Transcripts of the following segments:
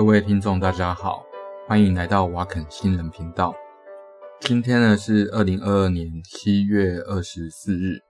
各位听众，大家好，欢迎来到瓦肯新人频道。今天呢是二零二二年七月二十四日。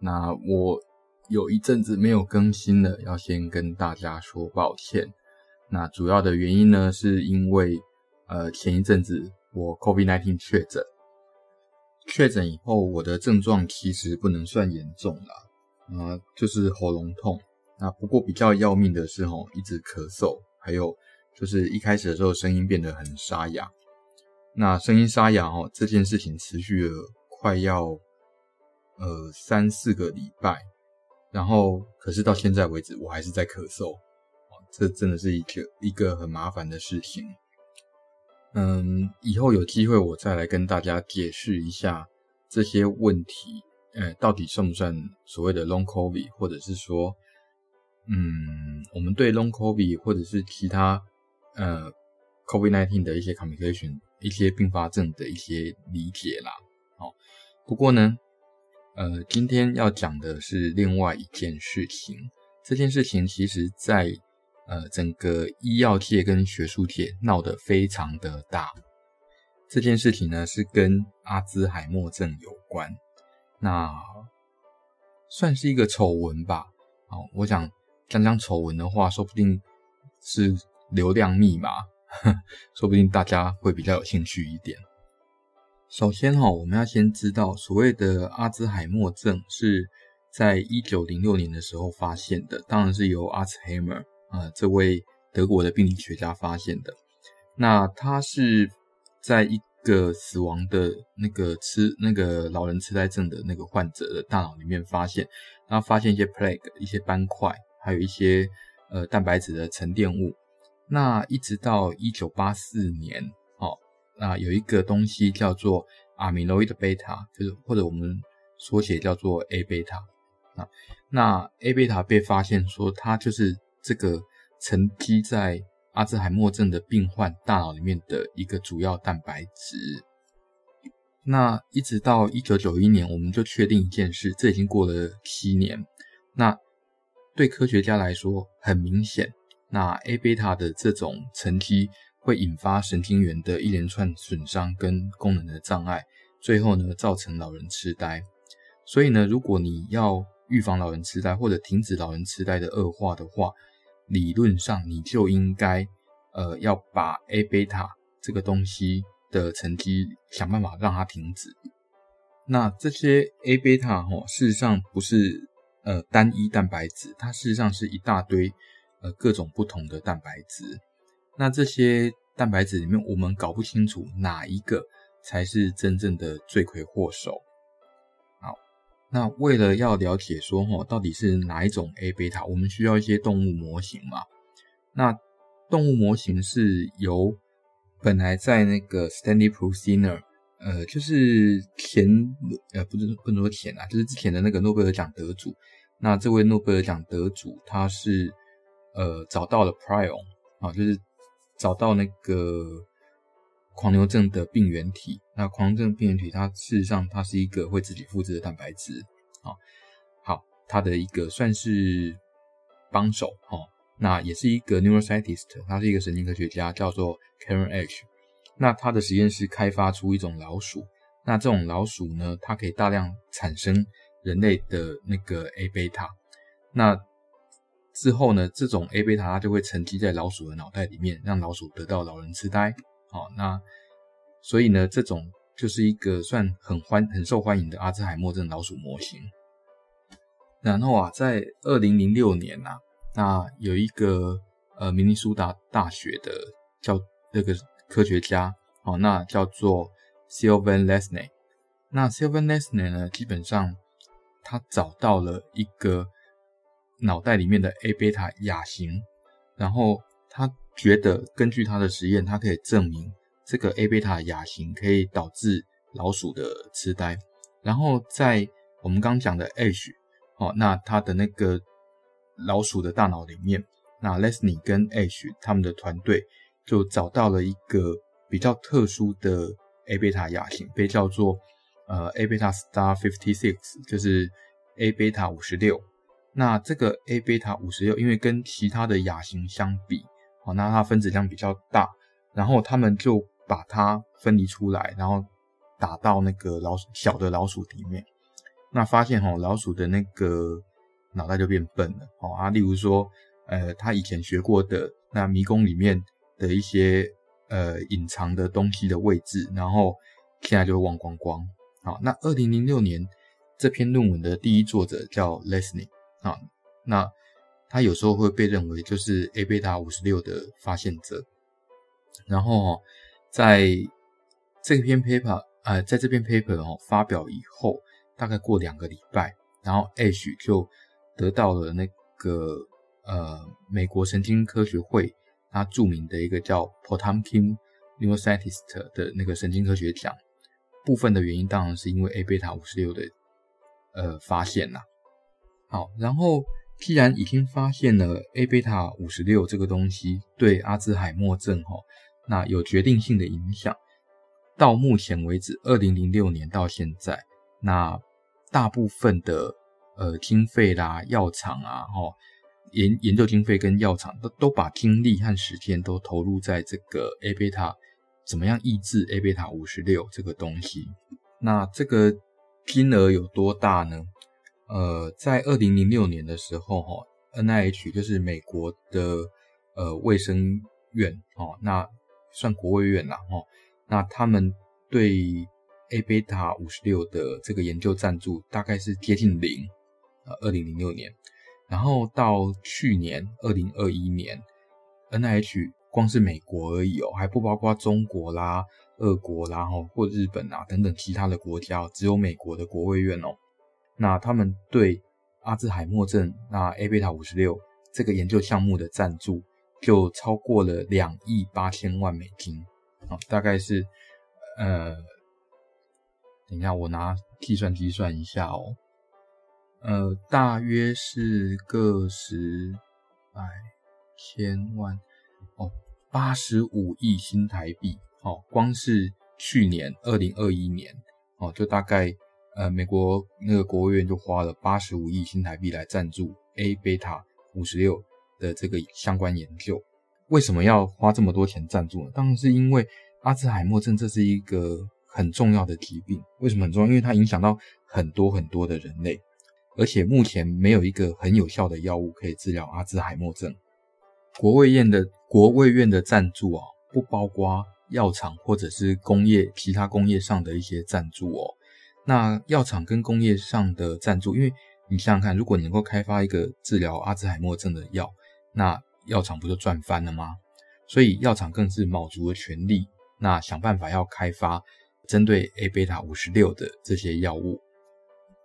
那我有一阵子没有更新了，要先跟大家说抱歉。那主要的原因呢，是因为呃前一阵子我 COVID-19 确诊，确诊以后我的症状其实不能算严重啦，啊、就是喉咙痛。那不过比较要命的是吼，一直咳嗽，还有就是一开始的时候声音变得很沙哑。那声音沙哑哦，这件事情持续了快要呃三四个礼拜，然后可是到现在为止我还是在咳嗽。这真的是一个一个很麻烦的事情。嗯，以后有机会我再来跟大家解释一下这些问题，呃，到底算不算所谓的 Long COVID，或者是说，嗯，我们对 Long COVID 或者是其他呃 COVID-19 的一些 complication、一些并发症的一些理解啦。好，不过呢，呃，今天要讲的是另外一件事情。这件事情其实在呃，整个医药界跟学术界闹得非常的大。这件事情呢，是跟阿兹海默症有关，那算是一个丑闻吧。好，我想讲讲丑闻的话，说不定是流量密码，说不定大家会比较有兴趣一点。首先哈，我们要先知道，所谓的阿兹海默症是在一九零六年的时候发现的，当然是由阿兹海默。呃，这位德国的病理学家发现的，那他是在一个死亡的那个痴那个老人痴呆症的那个患者的大脑里面发现，他发现一些 plaque 一些斑块，还有一些呃蛋白质的沉淀物。那一直到一九八四年，哦，那有一个东西叫做阿米诺伊的贝塔就是或者我们缩写叫做 A 贝塔啊。那 A 贝塔被发现说它就是。这个沉积在阿兹海默症的病患大脑里面的一个主要蛋白质。那一直到一九九一年，我们就确定一件事，这已经过了七年。那对科学家来说，很明显，那 A 贝塔的这种沉积会引发神经元的一连串损伤跟功能的障碍，最后呢，造成老人痴呆。所以呢，如果你要预防老人痴呆或者停止老人痴呆的恶化的话，理论上你就应该，呃，要把 A 贝塔这个东西的沉积想办法让它停止。那这些 A 贝塔哈，事实上不是呃单一蛋白质，它事实上是一大堆呃各种不同的蛋白质。那这些蛋白质里面，我们搞不清楚哪一个才是真正的罪魁祸首。好那为了要了解说齁，到底是哪一种 A 贝塔，我们需要一些动物模型嘛？那动物模型是由本来在那个 Stanley Prusiner，呃，就是前呃不是不能说前啊，就是之前的那个诺贝尔奖得主。那这位诺贝尔奖得主他是呃找到了 prion 啊，就是找到那个。狂牛症的病原体，那狂牛症病原体它事实上它是一个会自己复制的蛋白质，啊，好，它的一个算是帮手，哈，那也是一个 neuroscientist，他是一个神经科学家，叫做 Karen H。那他的实验室开发出一种老鼠，那这种老鼠呢，它可以大量产生人类的那个 A 贝塔，那之后呢，这种 A 贝塔它就会沉积在老鼠的脑袋里面，让老鼠得到老人痴呆。好，那所以呢，这种就是一个算很欢、很受欢迎的阿兹海默症老鼠模型。然后啊，在二零零六年啊，那有一个呃明尼苏达大学的叫那个科学家，哦，那叫做 Sylvan Lesney。那 Sylvan Lesney 呢，基本上他找到了一个脑袋里面的 A 贝塔亚型，然后他。觉得根据他的实验，他可以证明这个 A 贝塔亚型可以导致老鼠的痴呆。然后在我们刚讲的 H，哦，那他的那个老鼠的大脑里面，那 Lesney 跟 H 他们的团队就找到了一个比较特殊的 A 贝塔亚型，被叫做呃 A 贝塔 Star Fifty Six，就是 A 贝塔五十六。那这个 A 贝塔五十六，因为跟其他的亚型相比，好，那它分子量比较大，然后他们就把它分离出来，然后打到那个老鼠小的老鼠里面，那发现哈老鼠的那个脑袋就变笨了，哦啊，例如说，呃，他以前学过的那迷宫里面的一些呃隐藏的东西的位置，然后现在就会忘光光。好，那二零零六年这篇论文的第一作者叫 Leslie 啊，那他有时候会被认为就是 A 贝塔五十六的发现者。然后在这篇 paper 呃，在这篇 paper 哦发表以后，大概过两个礼拜，然后 Ash 就得到了那个呃美国神经科学会他著名的一个叫 Potomkin Neuroscientist 的那个神经科学奖。部分的原因当然是因为 A 贝塔五十六的呃发现啦。好，然后既然已经发现了 A 贝塔五十六这个东西对阿兹海默症哈，那有决定性的影响。到目前为止，二零零六年到现在，那大部分的呃经费啦、药厂啊，哈研研究经费跟药厂都都把精力和时间都投入在这个 A 贝塔。怎么样抑制 A 贝塔五十六这个东西？那这个金额有多大呢？呃，在二零零六年的时候，哈，NIH 就是美国的呃卫生院，哦，那算国卫院啦，哈，那他们对 A 贝塔五十六的这个研究赞助大概是接近零，呃，二零零六年，然后到去年二零二一年，NIH。光是美国而已哦，还不包括中国啦、俄国啦，哈或日本啊等等其他的国家，只有美国的国卫院哦。那他们对阿兹海默症那 A 贝塔五十六这个研究项目的赞助，就超过了两亿八千万美金。啊，大概是呃，等一下我拿计算机算一下哦，呃，大约是个十百千万。哦，八十五亿新台币，哦，光是去年二零二一年，哦，就大概呃，美国那个国务院就花了八十五亿新台币来赞助 A 贝塔五十六的这个相关研究。为什么要花这么多钱赞助呢？当然是因为阿兹海默症这是一个很重要的疾病。为什么很重要？因为它影响到很多很多的人类，而且目前没有一个很有效的药物可以治疗阿兹海默症。国卫院的国卫院的赞助哦，不包括药厂或者是工业其他工业上的一些赞助哦。那药厂跟工业上的赞助，因为你想想看，如果你能够开发一个治疗阿兹海默症的药，那药厂不就赚翻了吗？所以药厂更是卯足了全力，那想办法要开发针对 A 贝塔五十六的这些药物。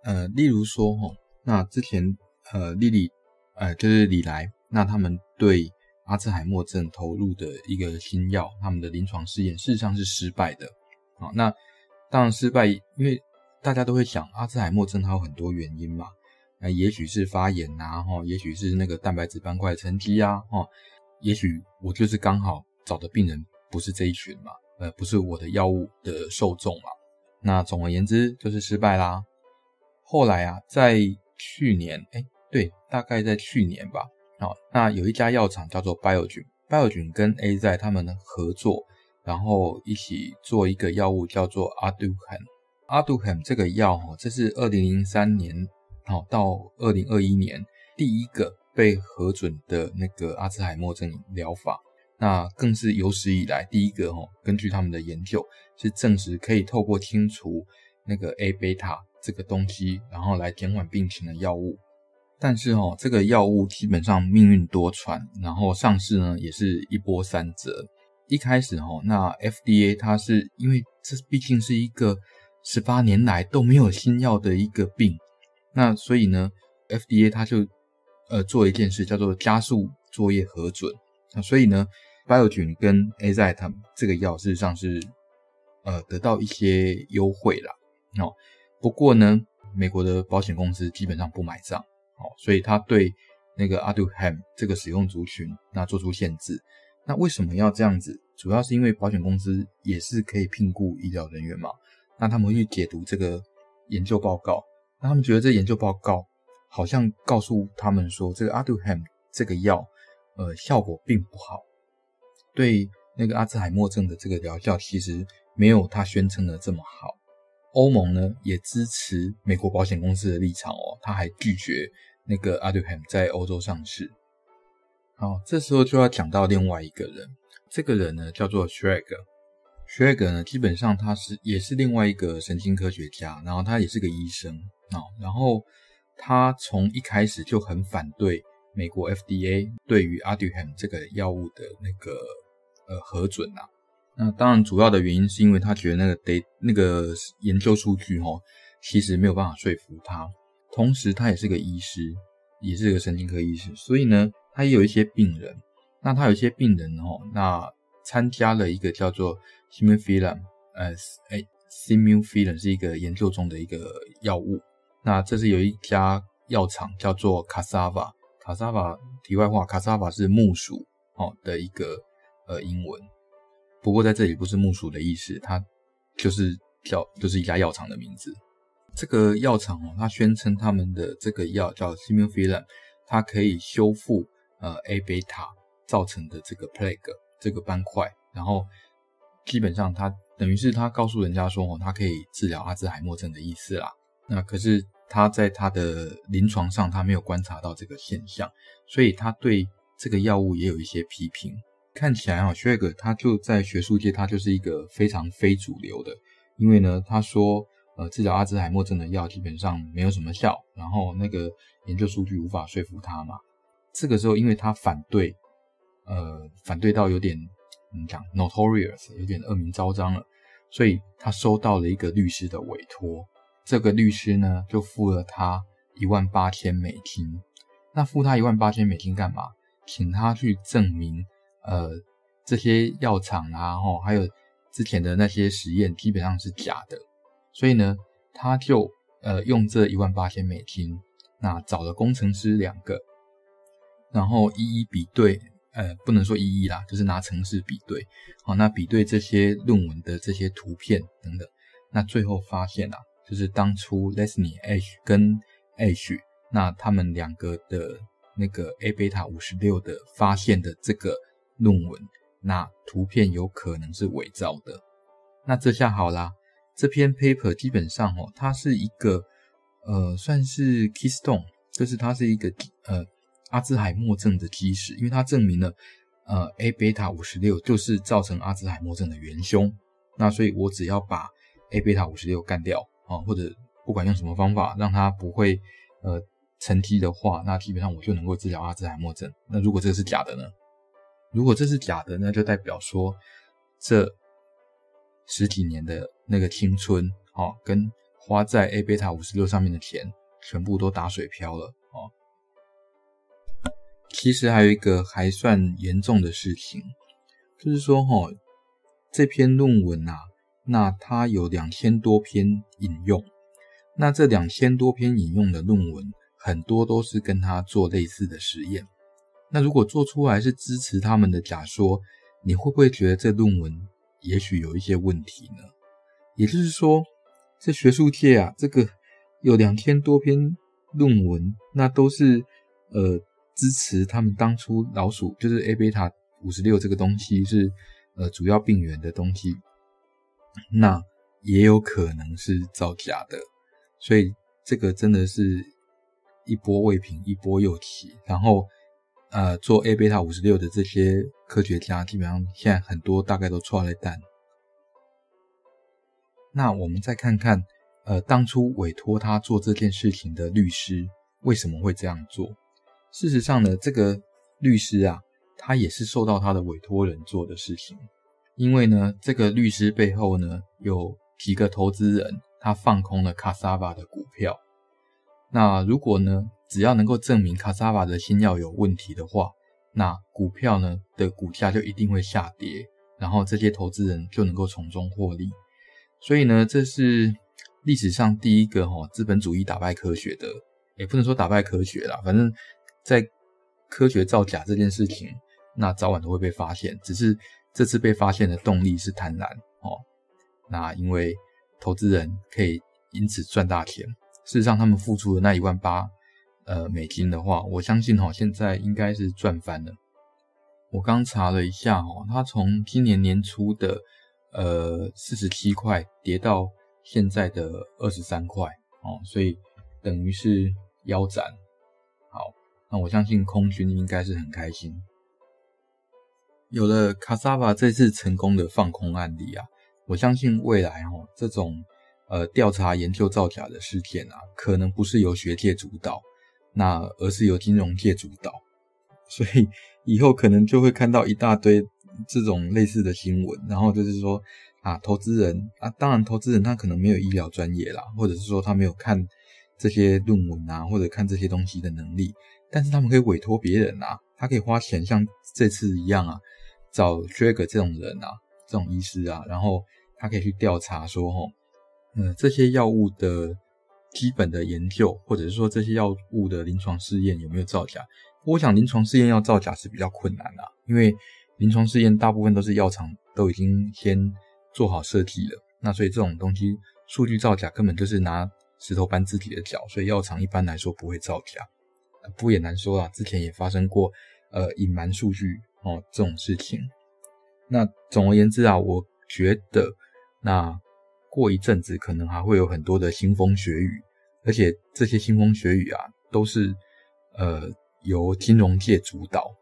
呃，例如说哦，那之前呃，丽丽呃，就是李来，那他们对。阿兹海默症投入的一个新药，他们的临床试验事实上是失败的。好，那当然失败，因为大家都会想，阿兹海默症它有很多原因嘛，那也许是发炎呐，哈，也许是那个蛋白质斑块沉积啊，哈，也许我就是刚好找的病人不是这一群嘛，呃，不是我的药物的受众嘛。那总而言之就是失败啦。后来啊，在去年，哎，对，大概在去年吧。好，那有一家药厂叫做 Biogen，Biogen 跟 AZ 他们合作，然后一起做一个药物叫做阿杜肯 Aduhelm，Aduhelm 这个药哈，这是二零零三年好到二零二一年第一个被核准的那个阿兹海默症疗法，那更是有史以来第一个哈，根据他们的研究是证实可以透过清除那个 A 贝塔这个东西，然后来减缓病情的药物。但是哦，这个药物基本上命运多舛，然后上市呢也是一波三折。一开始哦，那 FDA 它是因为这毕竟是一个十八年来都没有新药的一个病，那所以呢，FDA 它就呃做一件事叫做加速作业核准。那所以呢，Biogen 跟 AZ 他们这个药事实上是呃得到一些优惠啦。哦，不过呢，美国的保险公司基本上不买账。哦，所以他对那个 Aduham 这个使用族群那做出限制。那为什么要这样子？主要是因为保险公司也是可以聘雇医疗人员嘛。那他们去解读这个研究报告，那他们觉得这研究报告好像告诉他们说，这个阿杜汉这个药，呃，效果并不好。对那个阿兹海默症的这个疗效，其实没有他宣称的这么好。欧盟呢也支持美国保险公司的立场哦，他还拒绝那个阿杜汉在欧洲上市。好，这时候就要讲到另外一个人，这个人呢叫做 Shrek Schreger。呢，基本上他是也是另外一个神经科学家，然后他也是个医生啊，然后他从一开始就很反对美国 FDA 对于 Aduhelm 这个药物的那个呃核准啊。那当然主要的原因是因为他觉得那个得那个研究数据齁，其实没有办法说服他。同时他也是个医师，也是个神经科医师，所以呢，他也有一些病人。那他有一些病人哦，那参加了一个叫做 Simufilam，呃，诶，Simufilam 是一个研究中的一个药物。那这是有一家药厂叫做 Cassava，Cassava 题外话，Cassava 是木薯哦的一个呃英文。不过在这里不是木薯的意思，它就是叫就是一家药厂的名字。这个药厂哦，它宣称他们的这个药叫 Simufilam，它可以修复呃 A 贝塔造成的这个 plaque 这个斑块，然后。基本上，他等于是他告诉人家说，哦，他可以治疗阿兹海默症的意思啦。那可是他在他的临床上，他没有观察到这个现象，所以他对这个药物也有一些批评。看起来啊，Schreger 他就在学术界，他就是一个非常非主流的，因为呢，他说，呃，治疗阿兹海默症的药基本上没有什么效，然后那个研究数据无法说服他嘛。这个时候，因为他反对，呃，反对到有点。我们讲 notorious 有点恶名昭彰了，所以他收到了一个律师的委托，这个律师呢就付了他一万八千美金。那付他一万八千美金干嘛？请他去证明，呃，这些药厂啊，吼，还有之前的那些实验基本上是假的。所以呢，他就呃用这一万八千美金，那找了工程师两个，然后一一比对。呃，不能说一一啦，就是拿城市比对，好，那比对这些论文的这些图片等等，那最后发现啊，就是当初 Leslie H 跟 H，那他们两个的那个 A 贝塔五十六的发现的这个论文，那图片有可能是伪造的。那这下好啦，这篇 paper 基本上哦，它是一个呃，算是 keystone，就是它是一个呃。阿兹海默症的基石，因为它证明了，呃，A 贝塔五十六就是造成阿兹海默症的元凶。那所以我只要把 A 贝塔五十六干掉啊，或者不管用什么方法让它不会呃沉积的话，那基本上我就能够治疗阿兹海默症。那如果这个是假的呢？如果这是假的，那就代表说这十几年的那个青春啊，跟花在 A 贝塔五十六上面的钱，全部都打水漂了。其实还有一个还算严重的事情，就是说齁，这篇论文啊，那它有两千多篇引用，那这两千多篇引用的论文，很多都是跟他做类似的实验。那如果做出来是支持他们的假说，你会不会觉得这论文也许有一些问题呢？也就是说，这学术界啊，这个有两千多篇论文，那都是呃。支持他们当初老鼠就是 A 贝塔五十六这个东西是呃主要病原的东西，那也有可能是造假的，所以这个真的是一波未平一波又起。然后呃做 A 贝塔五十六的这些科学家基本上现在很多大概都出来了蛋。那我们再看看呃当初委托他做这件事情的律师为什么会这样做？事实上呢，这个律师啊，他也是受到他的委托人做的事情。因为呢，这个律师背后呢，有几个投资人，他放空了卡萨瓦的股票。那如果呢，只要能够证明卡萨瓦的新药有问题的话，那股票呢的股价就一定会下跌，然后这些投资人就能够从中获利。所以呢，这是历史上第一个哈资本主义打败科学的，也不能说打败科学啦，反正。在科学造假这件事情，那早晚都会被发现。只是这次被发现的动力是贪婪哦。那因为投资人可以因此赚大钱。事实上，他们付出的那一万八呃美金的话，我相信哈、哦，现在应该是赚翻了。我刚查了一下哦，它从今年年初的呃四十七块跌到现在的二十三块哦，所以等于是腰斩。那我相信空军应该是很开心。有了 Cassava 这次成功的放空案例啊，我相信未来哦这种呃调查研究造假的事件啊，可能不是由学界主导，那而是由金融界主导，所以以后可能就会看到一大堆这种类似的新闻，然后就是说啊，投资人啊，当然投资人他可能没有医疗专业啦，或者是说他没有看这些论文啊，或者看这些东西的能力，但是他们可以委托别人啊，他可以花钱像这次一样啊。找 Schreger 这种人啊，这种医师啊，然后他可以去调查说，吼，嗯，这些药物的基本的研究，或者是说这些药物的临床试验有没有造假？我想临床试验要造假是比较困难的，因为临床试验大部分都是药厂都已经先做好设计了，那所以这种东西数据造假根本就是拿石头搬自己的脚，所以药厂一般来说不会造假。不也难说啊，之前也发生过，呃，隐瞒数据。哦，这种事情，那总而言之啊，我觉得那过一阵子可能还会有很多的腥风血雨，而且这些腥风血雨啊，都是呃由金融界主导。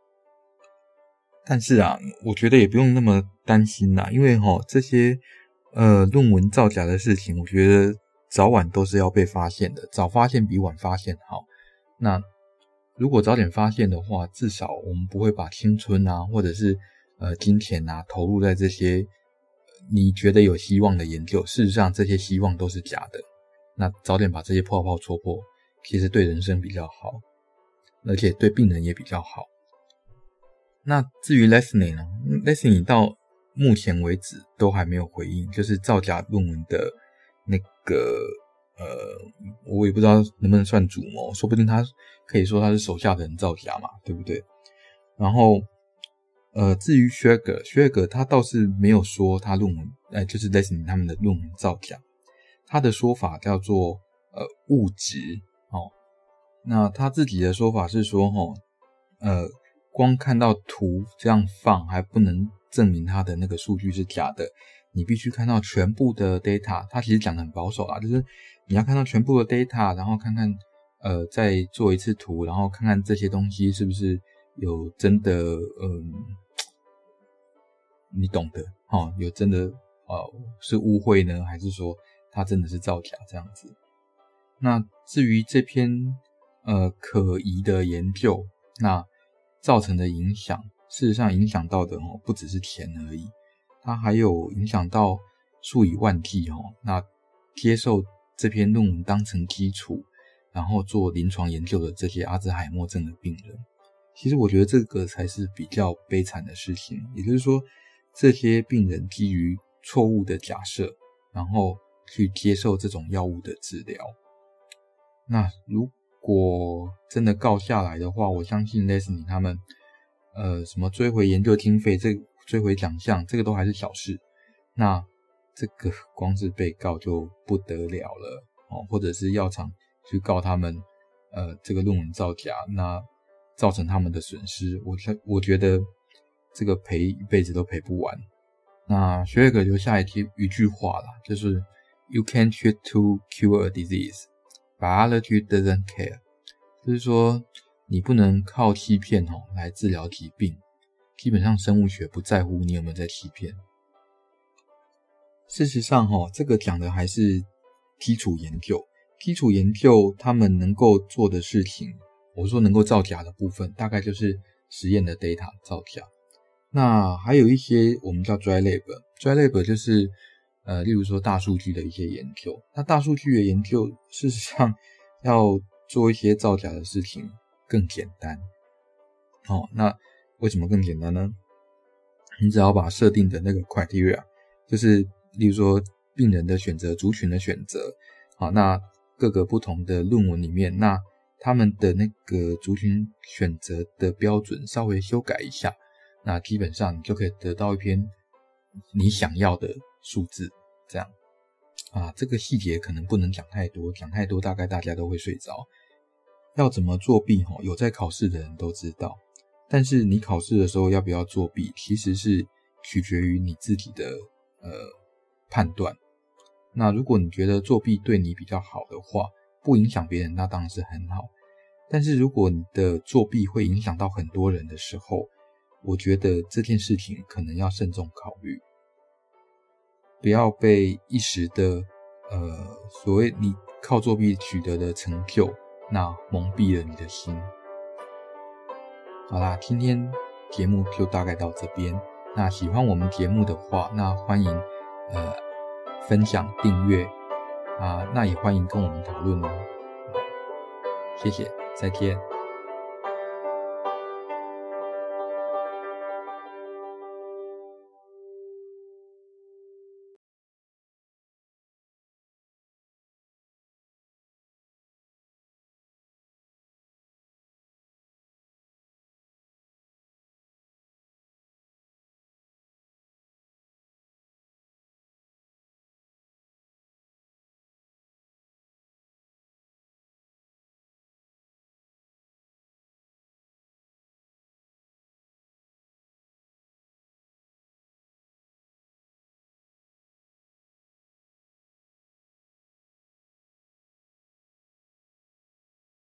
但是啊，我觉得也不用那么担心啦，因为哈、哦、这些呃论文造假的事情，我觉得早晚都是要被发现的，早发现比晚发现好。那。如果早点发现的话，至少我们不会把青春啊，或者是呃金钱啊投入在这些你觉得有希望的研究。事实上，这些希望都是假的。那早点把这些泡泡戳破，其实对人生比较好，而且对病人也比较好。那至于 Leslie 呢？Leslie 到目前为止都还没有回应，就是造假论文的那个。呃，我也不知道能不能算主谋，说不定他可以说他是手下的人造假嘛，对不对？然后，呃，至于 Schreger，Schreger 他倒是没有说他论文，呃，就是 Leslie 他们的论文造假，他的说法叫做呃误植哦。那他自己的说法是说，哦，呃，光看到图这样放还不能证明他的那个数据是假的，你必须看到全部的 data。他其实讲的很保守啊，就是。你要看到全部的 data，然后看看，呃，再做一次图，然后看看这些东西是不是有真的，嗯，你懂的，哦，有真的，呃，是误会呢，还是说它真的是造假这样子？那至于这篇，呃，可疑的研究，那造成的影响，事实上影响到的哦，不只是钱而已，它还有影响到数以万计哦，那接受。这篇论文当成基础，然后做临床研究的这些阿兹海默症的病人，其实我觉得这个才是比较悲惨的事情。也就是说，这些病人基于错误的假设，然后去接受这种药物的治疗。那如果真的告下来的话，我相信 Leslie 他们，呃，什么追回研究经费，这追回奖项，这个都还是小事。那。这个光是被告就不得了了哦，或者是药厂去告他们，呃，这个论文造假，那造成他们的损失，我觉我觉得这个赔一辈子都赔不完。那学尔留下一句一句话啦，就是 “You can't treat to cure a disease, biology doesn't care”，就是说你不能靠欺骗哦来治疗疾病，基本上生物学不在乎你有没有在欺骗。事实上，哈，这个讲的还是基础研究。基础研究他们能够做的事情，我说能够造假的部分，大概就是实验的 data 造假。那还有一些我们叫 dry lab，dry lab 就是呃，例如说大数据的一些研究。那大数据的研究，事实上要做一些造假的事情更简单。哦，那为什么更简单呢？你只要把设定的那个 criteria，就是例如说，病人的选择、族群的选择，好，那各个不同的论文里面，那他们的那个族群选择的标准稍微修改一下，那基本上你就可以得到一篇你想要的数字。这样啊，这个细节可能不能讲太多，讲太多大概大家都会睡着。要怎么作弊？哈，有在考试的人都知道，但是你考试的时候要不要作弊，其实是取决于你自己的呃判断。那如果你觉得作弊对你比较好的话，不影响别人，那当然是很好。但是如果你的作弊会影响到很多人的时候，我觉得这件事情可能要慎重考虑，不要被一时的呃所谓你靠作弊取得的成就，那蒙蔽了你的心。好啦，今天节目就大概到这边。那喜欢我们节目的话，那欢迎呃分享订阅啊，那也欢迎跟我们讨论哦。谢谢，再见。